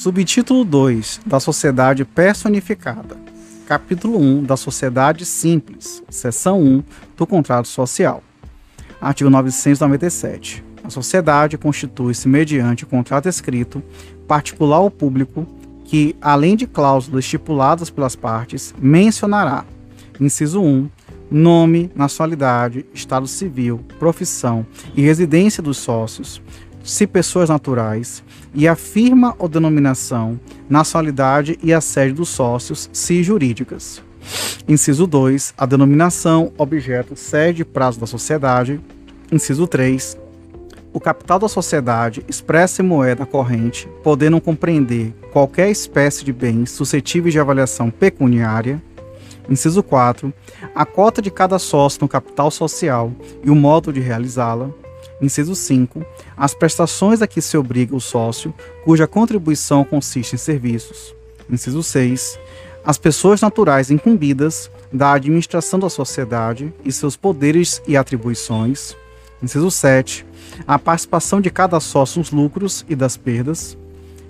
Subtítulo 2 da Sociedade Personificada. Capítulo 1 da Sociedade Simples. Seção 1 do Contrato Social. Artigo 997. A sociedade constitui-se mediante contrato escrito, particular ou público, que, além de cláusulas estipuladas pelas partes, mencionará: inciso 1, nome, nacionalidade, estado civil, profissão e residência dos sócios, se pessoas naturais, e a firma ou denominação, nacionalidade e a sede dos sócios, se jurídicas. Inciso 2, a denominação, objeto, sede e prazo da sociedade. Inciso 3, o capital da sociedade expressa em moeda corrente, podendo compreender qualquer espécie de bens suscetíveis de avaliação pecuniária. Inciso 4. A cota de cada sócio no capital social e o modo de realizá-la. Inciso 5. As prestações a que se obriga o sócio, cuja contribuição consiste em serviços. Inciso 6. As pessoas naturais incumbidas da administração da sociedade e seus poderes e atribuições. Inciso 7. A participação de cada sócio nos lucros e das perdas.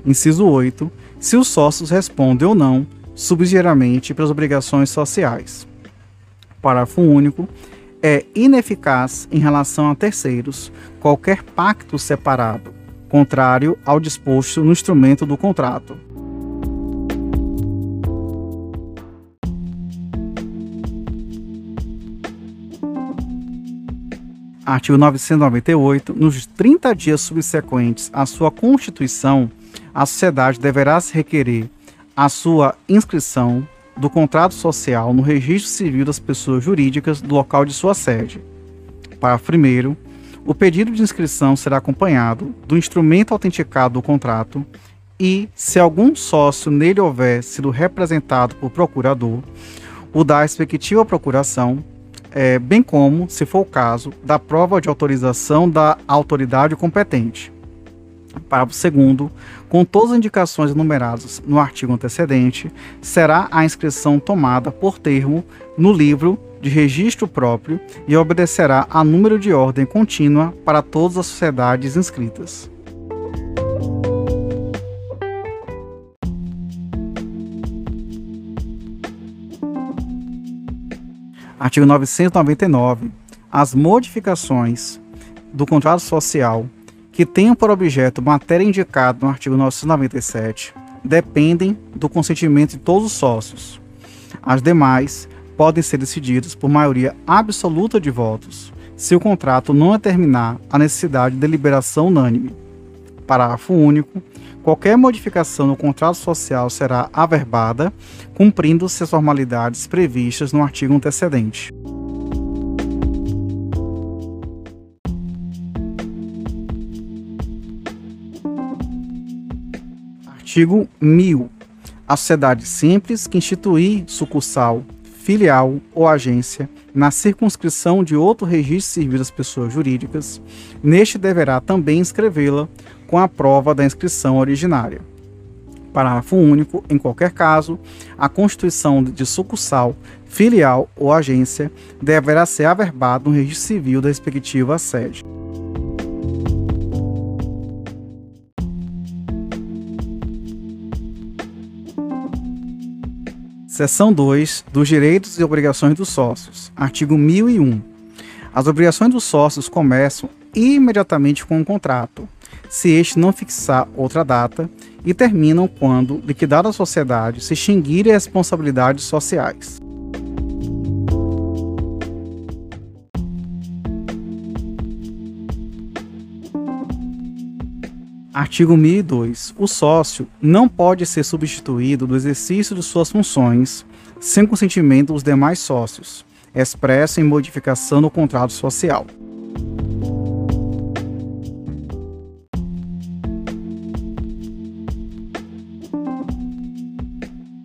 Inciso 8. Se os sócios respondem ou não, subsidiariamente, pelas obrigações sociais. Parágrafo único. É ineficaz em relação a terceiros qualquer pacto separado, contrário ao disposto no instrumento do contrato. Artigo 998. Nos 30 dias subsequentes à sua constituição, a sociedade deverá se requerer a sua inscrição do contrato social no registro civil das pessoas jurídicas do local de sua sede. Parágrafo 1. O pedido de inscrição será acompanhado do instrumento autenticado do contrato e, se algum sócio nele houver sido representado por procurador, o da respectiva procuração é, bem como, se for o caso, da prova de autorização da autoridade competente. Parágrafo 2. Com todas as indicações enumeradas no artigo antecedente, será a inscrição tomada por termo no livro de registro próprio e obedecerá a número de ordem contínua para todas as sociedades inscritas. Artigo 999. As modificações do contrato social que tenham por objeto matéria indicada no artigo 997 dependem do consentimento de todos os sócios. As demais podem ser decididas por maioria absoluta de votos, se o contrato não determinar a necessidade de deliberação unânime. Parágrafo único. Qualquer modificação no contrato social será averbada, cumprindo-se as formalidades previstas no artigo antecedente. Artigo 1000. A sociedade simples que instituir sucursal, filial ou agência na circunscrição de outro registro civil das pessoas jurídicas, neste deverá também inscrevê-la com a prova da inscrição originária. Parágrafo único. Em qualquer caso, a constituição de sucursal, filial ou agência deverá ser averbada no registro civil da respectiva sede. Seção 2 dos direitos e obrigações dos sócios. Artigo 1001. As obrigações dos sócios começam imediatamente com o contrato, se este não fixar outra data, e terminam quando, liquidada a sociedade, se extinguirem as responsabilidades sociais. Artigo 1002. O sócio não pode ser substituído do exercício de suas funções sem consentimento dos demais sócios, expresso em modificação no contrato social.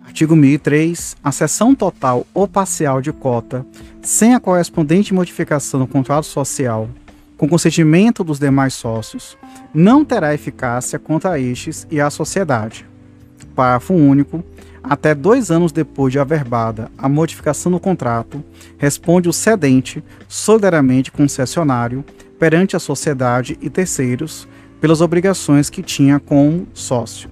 Artigo 1003. A cessão total ou parcial de cota, sem a correspondente modificação no contrato social, com consentimento dos demais sócios, não terá eficácia contra estes e a sociedade. Parágrafo único. Até dois anos depois de averbada a modificação no contrato, responde o cedente, solidariamente concessionário, perante a sociedade e terceiros, pelas obrigações que tinha como sócio.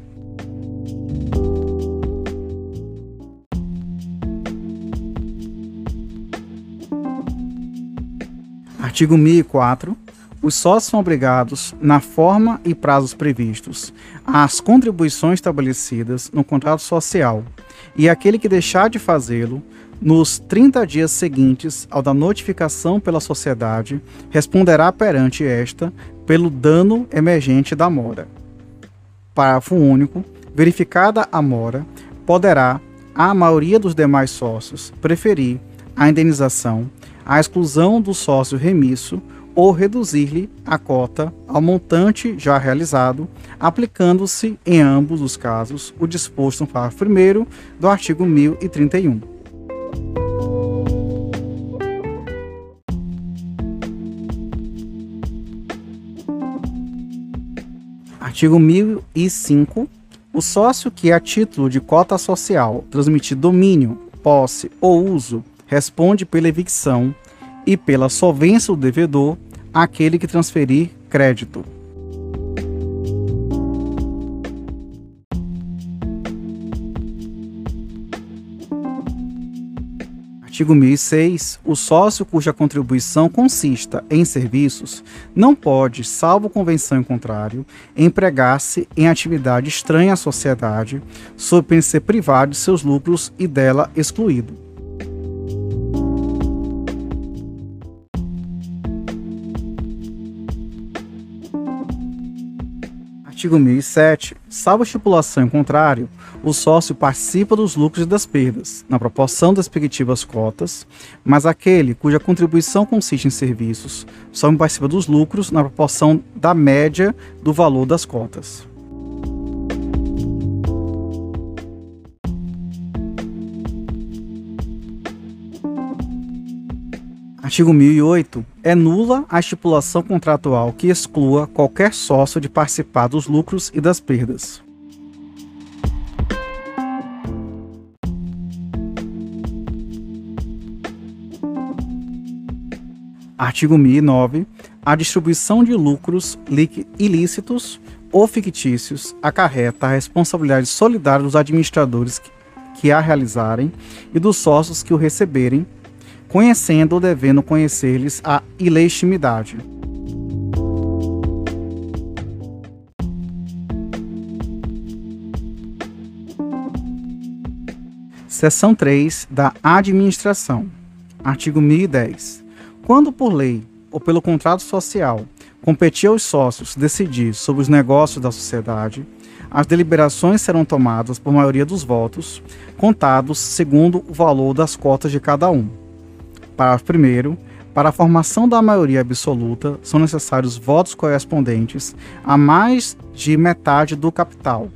Artigo 1004. Os sócios são obrigados, na forma e prazos previstos, às contribuições estabelecidas no contrato social, e aquele que deixar de fazê-lo, nos 30 dias seguintes ao da notificação pela sociedade, responderá perante esta pelo dano emergente da mora. Parágrafo único. Verificada a mora, poderá a maioria dos demais sócios preferir a indenização, a exclusão do sócio remisso ou reduzir-lhe a cota ao montante já realizado, aplicando-se em ambos os casos o disposto no parágrafo 1 do artigo 1031. Artigo 1005. O sócio que, a título de cota social, transmitir domínio, posse ou uso, responde pela evicção e pela solvência do devedor àquele que transferir crédito. Artigo 1006. O sócio cuja contribuição consista em serviços não pode, salvo convenção em contrário, empregar-se em atividade estranha à sociedade, sob pena ser privado de seus lucros e dela excluído. Artigo 1007. Salvo estipulação em contrário, o sócio participa dos lucros e das perdas, na proporção das respectivas cotas, mas aquele cuja contribuição consiste em serviços só participa dos lucros na proporção da média do valor das cotas. Artigo 1008. É nula a estipulação contratual que exclua qualquer sócio de participar dos lucros e das perdas. Artigo 1009. A distribuição de lucros ilícitos ou fictícios acarreta a responsabilidade solidária dos administradores que a realizarem e dos sócios que o receberem conhecendo ou devendo conhecer-lhes a ilegitimidade. Seção 3 da Administração. Artigo 1010. Quando por lei ou pelo contrato social competir aos sócios decidir sobre os negócios da sociedade, as deliberações serão tomadas por maioria dos votos, contados segundo o valor das cotas de cada um Parágrafo 1. Para a formação da maioria absoluta, são necessários votos correspondentes a mais de metade do capital.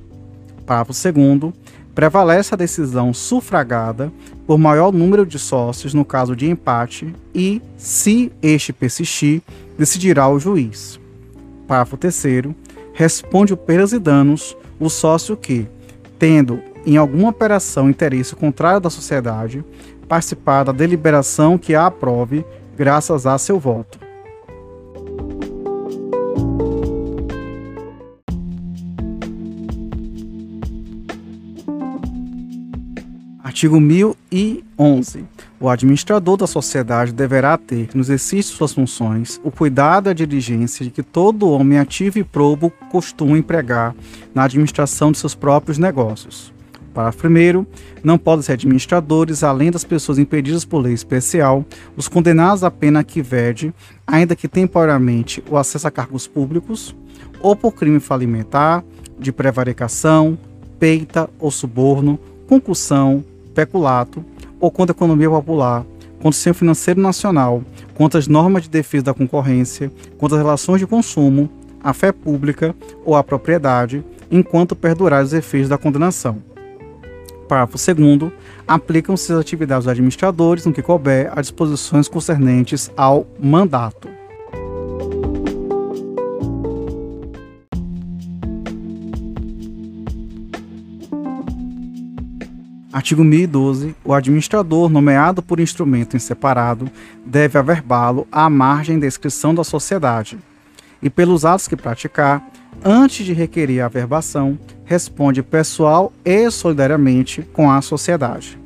Parágrafo 2. Prevalece a decisão sufragada por maior número de sócios no caso de empate e, se este persistir, decidirá o juiz. Parágrafo 3. Responde o perdas e danos o sócio que, tendo em alguma operação interesse contrário da sociedade, participar da deliberação que a aprove, graças a seu voto. Artigo 1011. O administrador da sociedade deverá ter, no exercício de suas funções, o cuidado e a diligência de que todo homem ativo e probo costuma empregar na administração de seus próprios negócios Parágrafo 1. Não podem ser administradores, além das pessoas impedidas por lei especial, os condenados à pena que vede, ainda que temporariamente, o acesso a cargos públicos, ou por crime falimentar, de prevaricação, peita ou suborno, concussão, peculato, ou contra a economia popular, contra o sistema financeiro nacional, contra as normas de defesa da concorrência, contra as relações de consumo, a fé pública ou a propriedade, enquanto perdurar os efeitos da condenação. Parágrafo 2 aplicam-se as atividades dos administradores, no que couber, a disposições concernentes ao mandato. Artigo 1012. O administrador, nomeado por instrumento em separado, deve averbá-lo à margem da inscrição da sociedade, e pelos atos que praticar, antes de requerer a verbação, responde pessoal e solidariamente com a sociedade.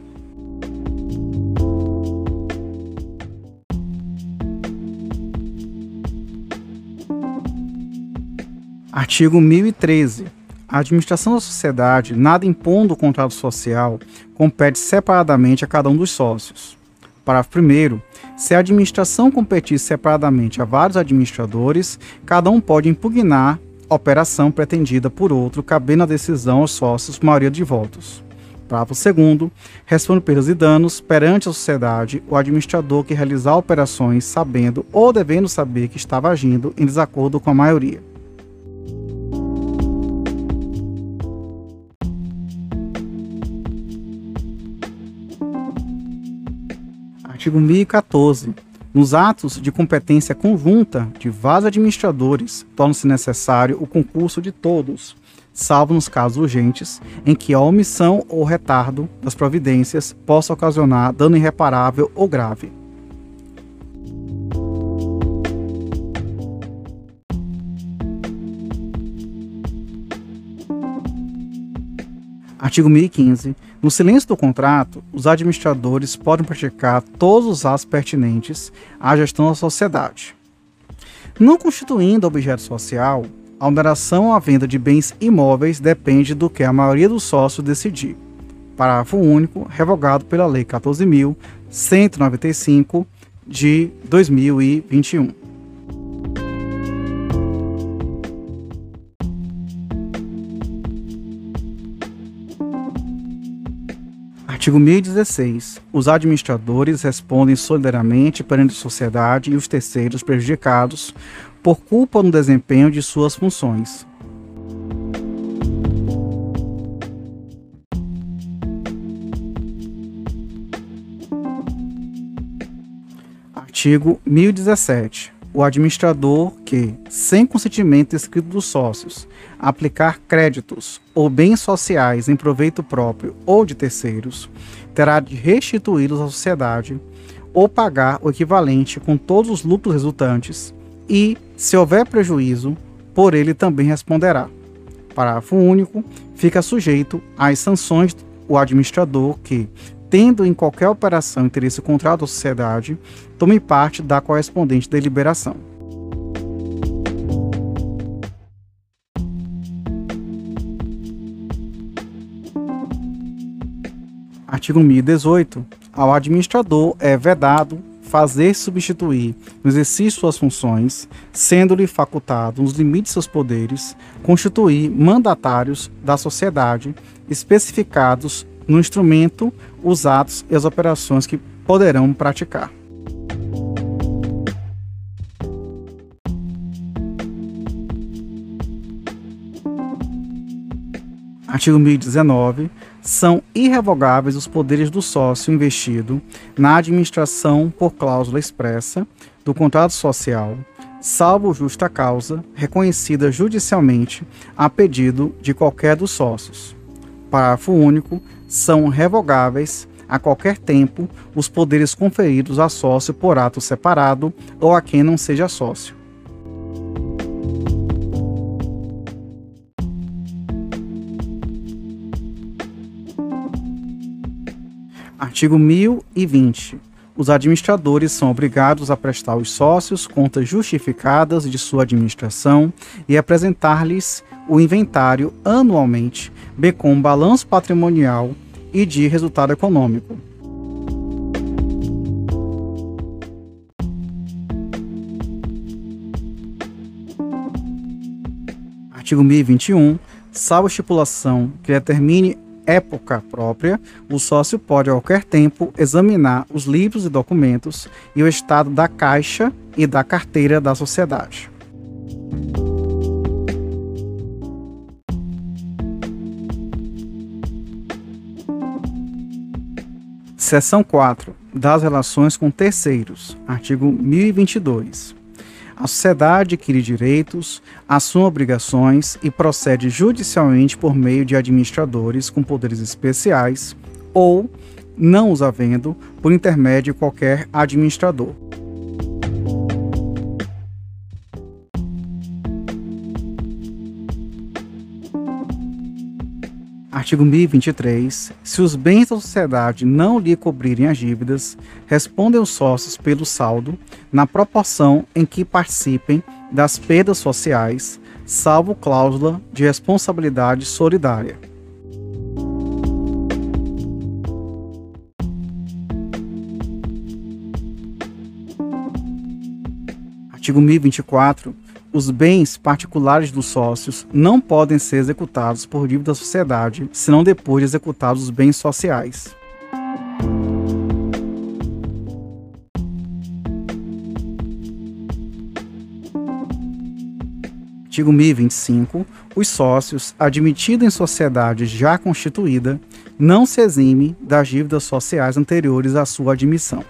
Artigo 1013. A administração da sociedade, nada impondo o contrato social, compete separadamente a cada um dos sócios. Parágrafo 1. Se a administração competir separadamente a vários administradores, cada um pode impugnar operação pretendida por outro, cabendo a decisão aos sócios maioria de votos. Parágrafo 2. Responde perdas e danos perante a sociedade o administrador que realizar operações sabendo ou devendo saber que estava agindo em desacordo com a maioria. Artigo 1014. Nos atos de competência conjunta de vários administradores, torna-se necessário o concurso de todos, salvo nos casos urgentes em que a omissão ou retardo das providências possa ocasionar dano irreparável ou grave. Artigo 1015. No silêncio do contrato, os administradores podem praticar todos os atos pertinentes à gestão da sociedade. Não constituindo objeto social, a oneração a venda de bens imóveis depende do que a maioria dos sócios decidir. Parágrafo único, revogado pela Lei 14.195 de 2021. Artigo 1016. Os administradores respondem solidariamente perante a sociedade e os terceiros prejudicados por culpa no desempenho de suas funções. Artigo 1017 o administrador que, sem consentimento escrito dos sócios, aplicar créditos ou bens sociais em proveito próprio ou de terceiros, terá de restituí-los à sociedade ou pagar o equivalente com todos os lucros resultantes e, se houver prejuízo, por ele também responderá. Parágrafo único. Fica sujeito às sanções o administrador que, tendo em qualquer operação interesse contrário à sociedade, tome parte da correspondente deliberação. Artigo 1018. Ao administrador é vedado fazer substituir, no exercício suas funções, sendo-lhe facultado, nos limites de seus poderes, constituir mandatários da sociedade especificados no instrumento os atos e as operações que poderão praticar. Artigo 1019. São irrevogáveis os poderes do sócio investido na administração por cláusula expressa do contrato social, salvo justa causa, reconhecida judicialmente a pedido de qualquer dos sócios. Parágrafo único são revogáveis a qualquer tempo os poderes conferidos a sócio por ato separado ou a quem não seja sócio. Artigo 1020. Os administradores são obrigados a prestar aos sócios contas justificadas de sua administração e apresentar-lhes o inventário anualmente, bem como balanço patrimonial e de resultado econômico. Artigo 1021. Salvo estipulação que determine época própria, o sócio pode a qualquer tempo examinar os livros e documentos e o estado da caixa e da carteira da sociedade. Seção 4. Das relações com terceiros. Artigo 1022. A sociedade adquire direitos, assume obrigações e procede judicialmente por meio de administradores com poderes especiais ou, não os havendo, por intermédio de qualquer administrador. Artigo 1023. Se os bens da sociedade não lhe cobrirem as dívidas, respondem os sócios pelo saldo, na proporção em que participem das perdas sociais, salvo cláusula de responsabilidade solidária. Artigo 1024. Os bens particulares dos sócios não podem ser executados por dívida da sociedade, senão depois de executados os bens sociais. Artigo 1025. Os sócios, admitidos em sociedade já constituída, não se exime das dívidas sociais anteriores à sua admissão.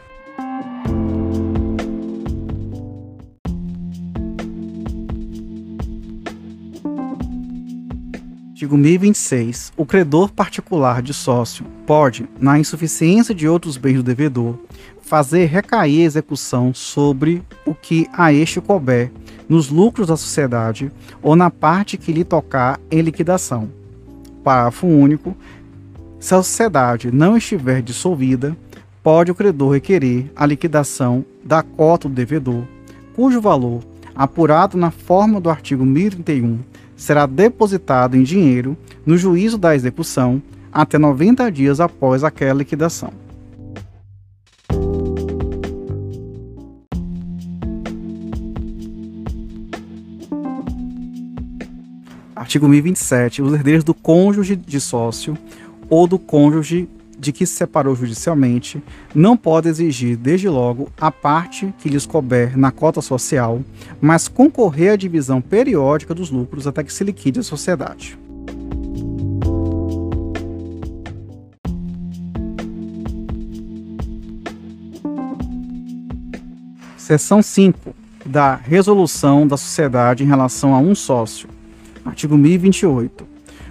Artigo 1026. O credor particular de sócio pode, na insuficiência de outros bens do devedor, fazer recair a execução sobre o que a este couber nos lucros da sociedade ou na parte que lhe tocar em liquidação. Parágrafo único. Se a sociedade não estiver dissolvida, pode o credor requerer a liquidação da cota do devedor, cujo valor, apurado na forma do artigo 1031, será depositado em dinheiro no juízo da execução até 90 dias após aquela liquidação. Artigo 1027. Os herdeiros do cônjuge de sócio ou do cônjuge de que se separou judicialmente, não pode exigir, desde logo, a parte que lhes couber na cota social, mas concorrer à divisão periódica dos lucros até que se liquide a sociedade. Seção 5 da Resolução da Sociedade em relação a um sócio. Artigo 1028.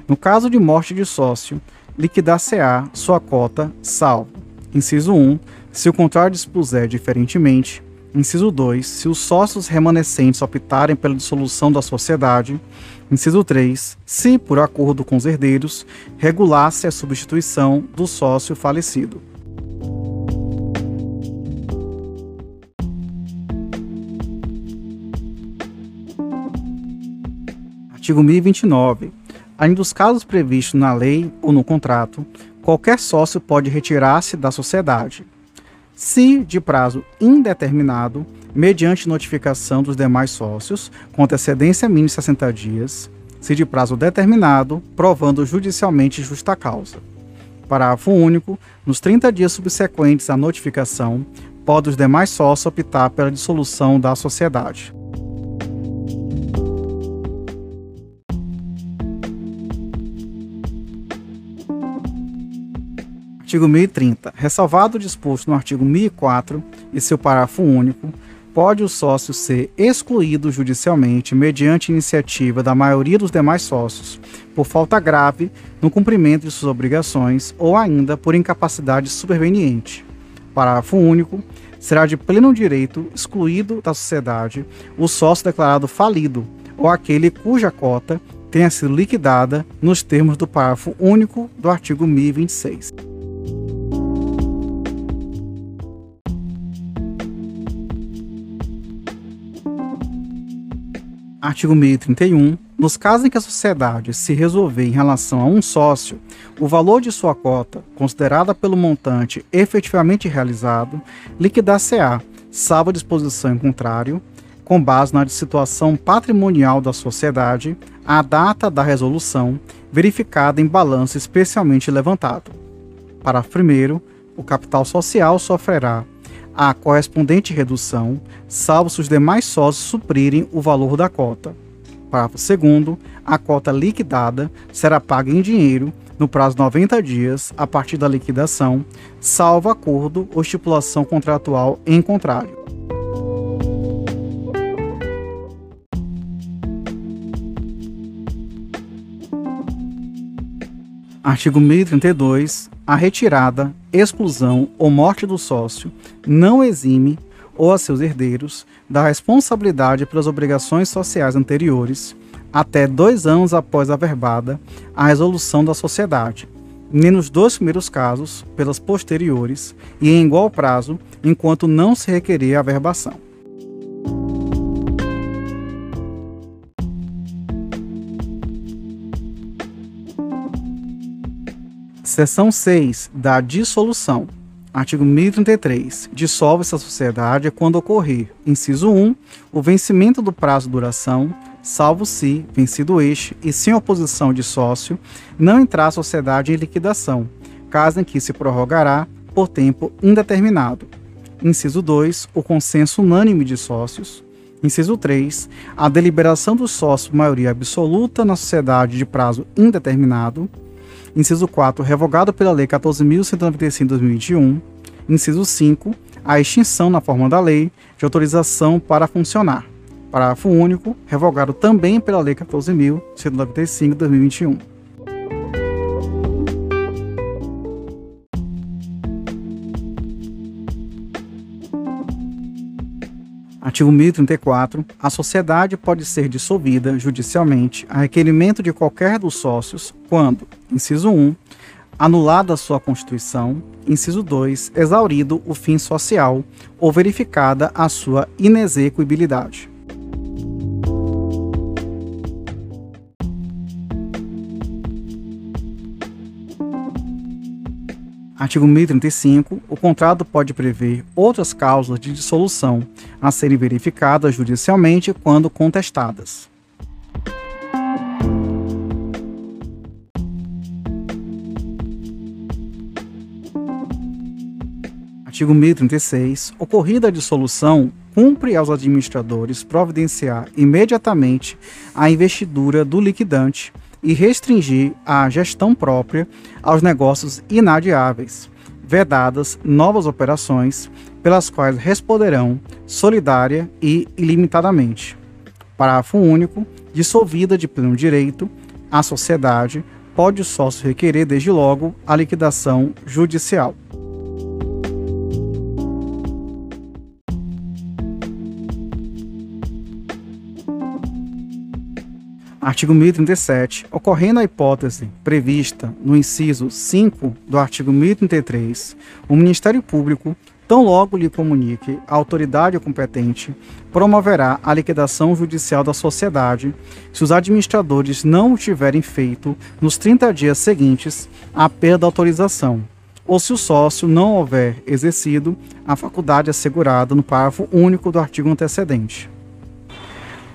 No caso de morte de sócio, liquidar-se-á sua cota, salvo. Inciso 1. Se o contrário dispuser diferentemente. Inciso 2. Se os sócios remanescentes optarem pela dissolução da sociedade. Inciso 3. Se, por acordo com os herdeiros, regulasse a substituição do sócio falecido. Artigo 1029. Além dos casos previstos na lei ou no contrato, qualquer sócio pode retirar-se da sociedade, se de prazo indeterminado, mediante notificação dos demais sócios, com antecedência mínima de 60 dias, se de prazo determinado, provando judicialmente justa causa. Parágrafo único. Nos 30 dias subsequentes à notificação, podem os demais sócios optar pela dissolução da sociedade. Artigo 1030. Ressalvado o disposto no artigo 1004 e seu parágrafo único, pode o sócio ser excluído judicialmente mediante iniciativa da maioria dos demais sócios, por falta grave no cumprimento de suas obrigações ou ainda por incapacidade superveniente. Parágrafo único. Será de pleno direito excluído da sociedade o sócio declarado falido ou aquele cuja cota tenha sido liquidada nos termos do parágrafo único do artigo 1026. Artigo 1031. Nos casos em que a sociedade se resolver em relação a um sócio, o valor de sua cota, considerada pelo montante efetivamente realizado, liquidar-se-á, salvo disposição em contrário, com base na situação patrimonial da sociedade, a data da resolução, verificada em balanço especialmente levantado. Parágrafo 1. O capital social sofrerá a correspondente redução, salvo se os demais sócios suprirem o valor da cota. Parágrafo 2. A cota liquidada será paga em dinheiro no prazo de 90 dias a partir da liquidação, salvo acordo ou estipulação contratual em contrário. Artigo 1032. A retirada, exclusão ou morte do sócio não exime ou a seus herdeiros da responsabilidade pelas obrigações sociais anteriores até dois anos após a verbada a resolução da sociedade, nem nos dois primeiros casos pelas posteriores e em igual prazo enquanto não se requerer a verbação. Seção 6 da dissolução. Artigo 1033. Dissolve-se a sociedade quando ocorrer, inciso 1, o vencimento do prazo de duração, salvo se, vencido este, e sem oposição de sócio, não entrar a sociedade em liquidação, caso em que se prorrogará por tempo indeterminado. Inciso 2, o consenso unânime de sócios. Inciso 3, a deliberação dos sócios maioria absoluta na sociedade de prazo indeterminado. Inciso 4, revogado pela Lei 14.195 de 2021. Inciso 5, a extinção na forma da lei de autorização para funcionar. Parágrafo único, revogado também pela Lei 14.195 de 2021. Artigo 1034. A sociedade pode ser dissolvida judicialmente a requerimento de qualquer dos sócios quando, inciso 1, anulada a sua constituição, inciso 2, exaurido o fim social ou verificada a sua inexecuibilidade. Artigo 1035. O contrato pode prever outras causas de dissolução a serem verificadas judicialmente quando contestadas. Artigo 1036. Ocorrida a dissolução, cumpre aos administradores providenciar imediatamente a investidura do liquidante e restringir a gestão própria aos negócios inadiáveis, vedadas novas operações pelas quais responderão solidária e ilimitadamente. Parágrafo único. Dissolvida de pleno direito, a sociedade pode o sócio requerer desde logo a liquidação judicial. Artigo 1037. Ocorrendo a hipótese prevista no inciso 5 do artigo 1033, o Ministério Público, tão logo lhe comunique a autoridade competente, promoverá a liquidação judicial da sociedade se os administradores não o tiverem feito nos 30 dias seguintes à perda da autorização, ou se o sócio não houver exercido a faculdade assegurada no parágrafo único do artigo antecedente.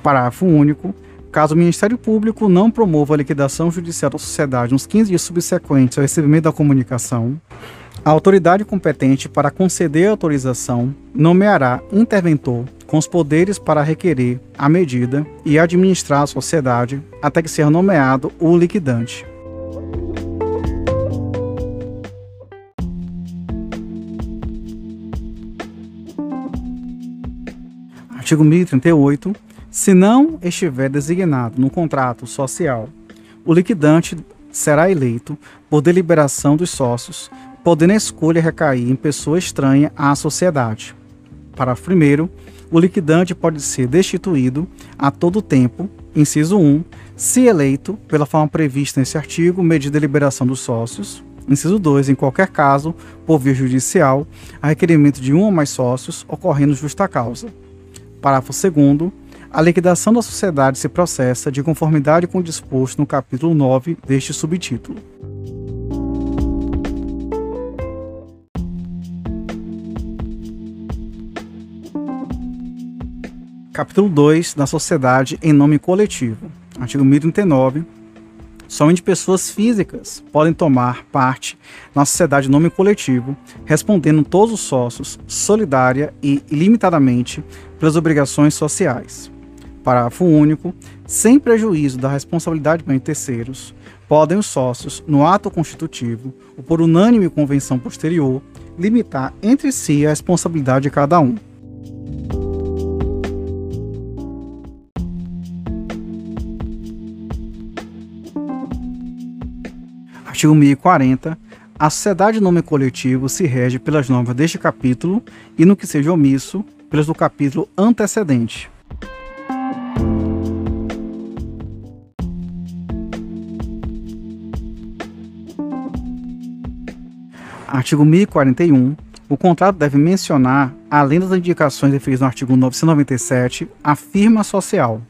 Parágrafo único Caso o Ministério Público não promova a liquidação judicial da sociedade nos 15 dias subsequentes ao recebimento da comunicação, a autoridade competente para conceder a autorização nomeará interventor com os poderes para requerer a medida e administrar a sociedade até que seja nomeado o liquidante. Artigo 1038 se não estiver designado no contrato social, o liquidante será eleito por deliberação dos sócios, podendo a escolha recair em pessoa estranha à sociedade. Parágrafo 1. O liquidante pode ser destituído a todo tempo, inciso 1, se eleito pela forma prevista nesse artigo, mediante deliberação dos sócios. Inciso 2, em qualquer caso, por via judicial, a requerimento de um ou mais sócios, ocorrendo justa causa. Parágrafo 2 a liquidação da sociedade se processa de conformidade com o disposto no capítulo 9 deste subtítulo. Capítulo 2 da sociedade em nome coletivo. Artigo 1039. Somente pessoas físicas podem tomar parte na sociedade em nome coletivo, respondendo todos os sócios, solidária e ilimitadamente pelas obrigações sociais. Parágrafo único. Sem prejuízo da responsabilidade de terceiros, podem os sócios, no ato constitutivo ou por unânime convenção posterior, limitar entre si a responsabilidade de cada um. Artigo 1040. A sociedade nome coletivo se rege pelas normas deste capítulo e, no que seja omisso, pelas do capítulo antecedente. Artigo 1041. O contrato deve mencionar, além das indicações referidas no artigo 997, a firma social.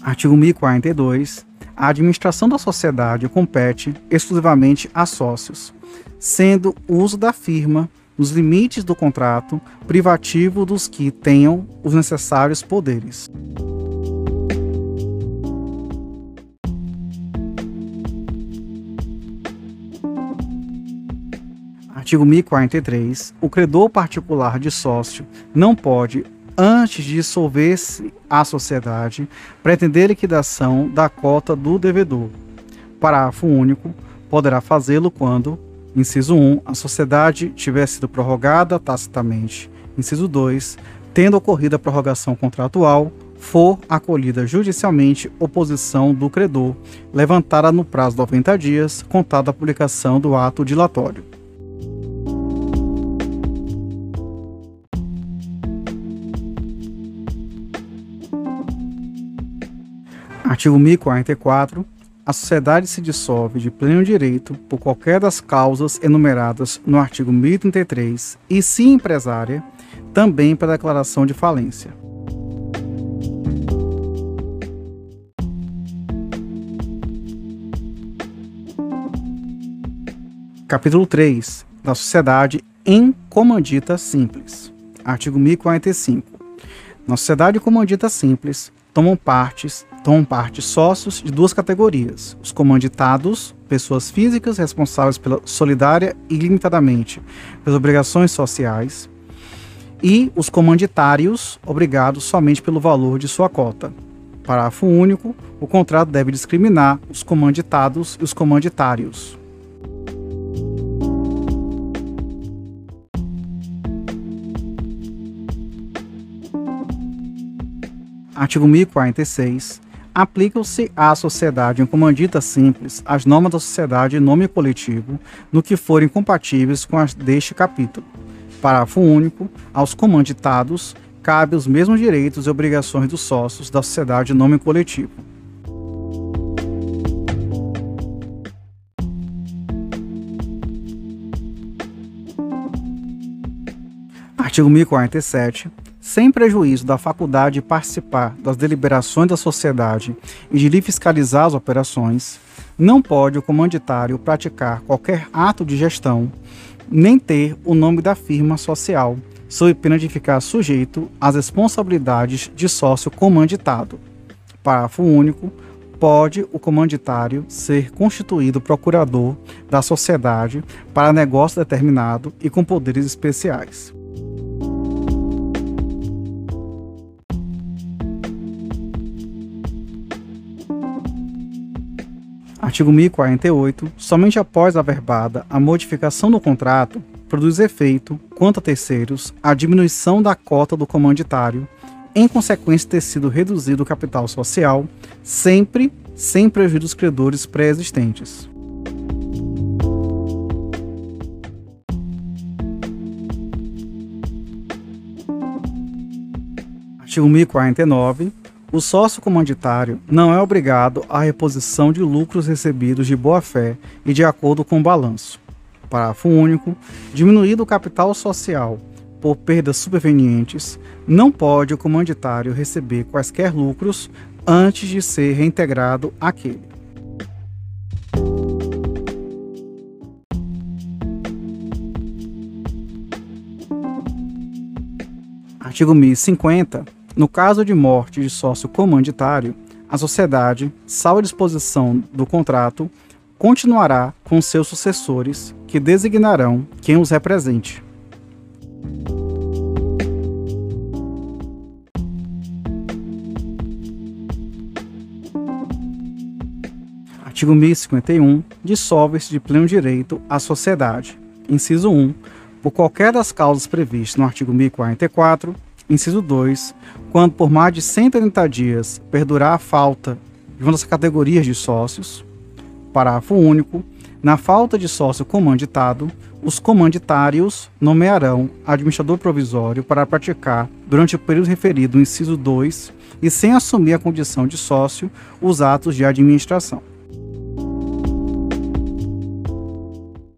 Artigo 1042. A administração da sociedade compete exclusivamente a sócios, sendo o uso da firma nos limites do contrato privativo dos que tenham os necessários poderes. Artigo 1043. O credor particular de sócio não pode, antes de dissolver-se a sociedade, pretender liquidação da cota do devedor. Parágrafo único. Poderá fazê-lo quando, inciso 1, a sociedade tiver sido prorrogada tacitamente. Inciso 2, tendo ocorrido a prorrogação contratual, for acolhida judicialmente oposição do credor, levantada no prazo de 90 dias, contada a publicação do ato dilatório. Artigo 1044. A sociedade se dissolve de pleno direito por qualquer das causas enumeradas no artigo 1033 e, se empresária, também pela declaração de falência. Capítulo 3 da sociedade em comandita simples. Artigo 1045. Na sociedade comandita simples, tomam partes tomam parte sócios de duas categorias: os comanditados, pessoas físicas responsáveis pela solidária e limitadamente pelas obrigações sociais, e os comanditários, obrigados somente pelo valor de sua cota. Parágrafo único. O contrato deve discriminar os comanditados e os comanditários. Artigo 1046 aplicam-se à sociedade em comandita simples as normas da sociedade em nome coletivo, no que forem compatíveis com as deste capítulo. Parágrafo único. Aos comanditados cabe os mesmos direitos e obrigações dos sócios da sociedade em nome coletivo. Artigo 1047 sem prejuízo da faculdade de participar das deliberações da sociedade e de lhe fiscalizar as operações, não pode o comanditário praticar qualquer ato de gestão, nem ter o nome da firma social, sob pena de ficar sujeito às responsabilidades de sócio comanditado. Parágrafo único. Pode o comanditário ser constituído procurador da sociedade para negócio determinado e com poderes especiais. Artigo 1048. Somente após a verbada a modificação do contrato, produz efeito, quanto a terceiros, a diminuição da cota do comanditário, em consequência de ter sido reduzido o capital social, sempre sem prejuízo dos credores pré-existentes. Artigo 1049 o sócio comanditário não é obrigado à reposição de lucros recebidos de boa-fé e de acordo com o balanço. Parágrafo único. Diminuído o capital social por perdas supervenientes, não pode o comanditário receber quaisquer lucros antes de ser reintegrado aquele. Artigo 1050 no caso de morte de sócio comanditário, a sociedade, salvo disposição do contrato, continuará com seus sucessores, que designarão quem os represente. Artigo 1051. Dissolve-se de pleno direito a sociedade. Inciso 1. Por qualquer das causas previstas no artigo 1044, Inciso 2. Quando por mais de 130 dias perdurar a falta de uma das categorias de sócios. Parágrafo único. Na falta de sócio comanditado, os comanditários nomearão administrador provisório para praticar, durante o período referido no inciso 2, e sem assumir a condição de sócio, os atos de administração.